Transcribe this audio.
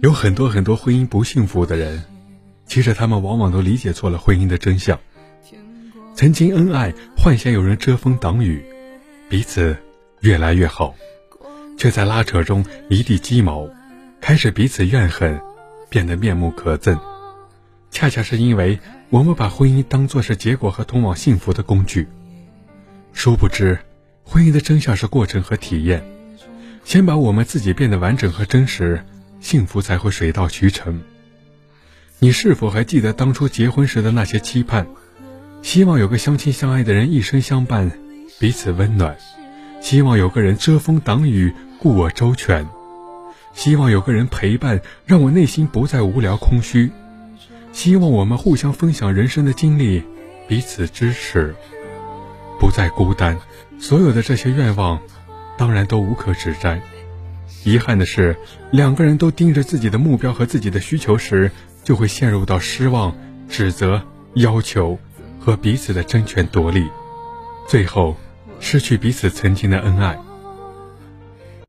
有很多很多婚姻不幸福的人，其实他们往往都理解错了婚姻的真相。曾经恩爱，幻想有人遮风挡雨，彼此越来越好，却在拉扯中一地鸡毛，开始彼此怨恨，变得面目可憎。恰恰是因为我们把婚姻当作是结果和通往幸福的工具，殊不知，婚姻的真相是过程和体验。先把我们自己变得完整和真实，幸福才会水到渠成。你是否还记得当初结婚时的那些期盼？希望有个相亲相爱的人一生相伴，彼此温暖；希望有个人遮风挡雨，顾我周全；希望有个人陪伴，让我内心不再无聊空虚；希望我们互相分享人生的经历，彼此支持，不再孤单。所有的这些愿望。当然都无可指摘。遗憾的是，两个人都盯着自己的目标和自己的需求时，就会陷入到失望、指责、要求和彼此的争权夺利，最后失去彼此曾经的恩爱。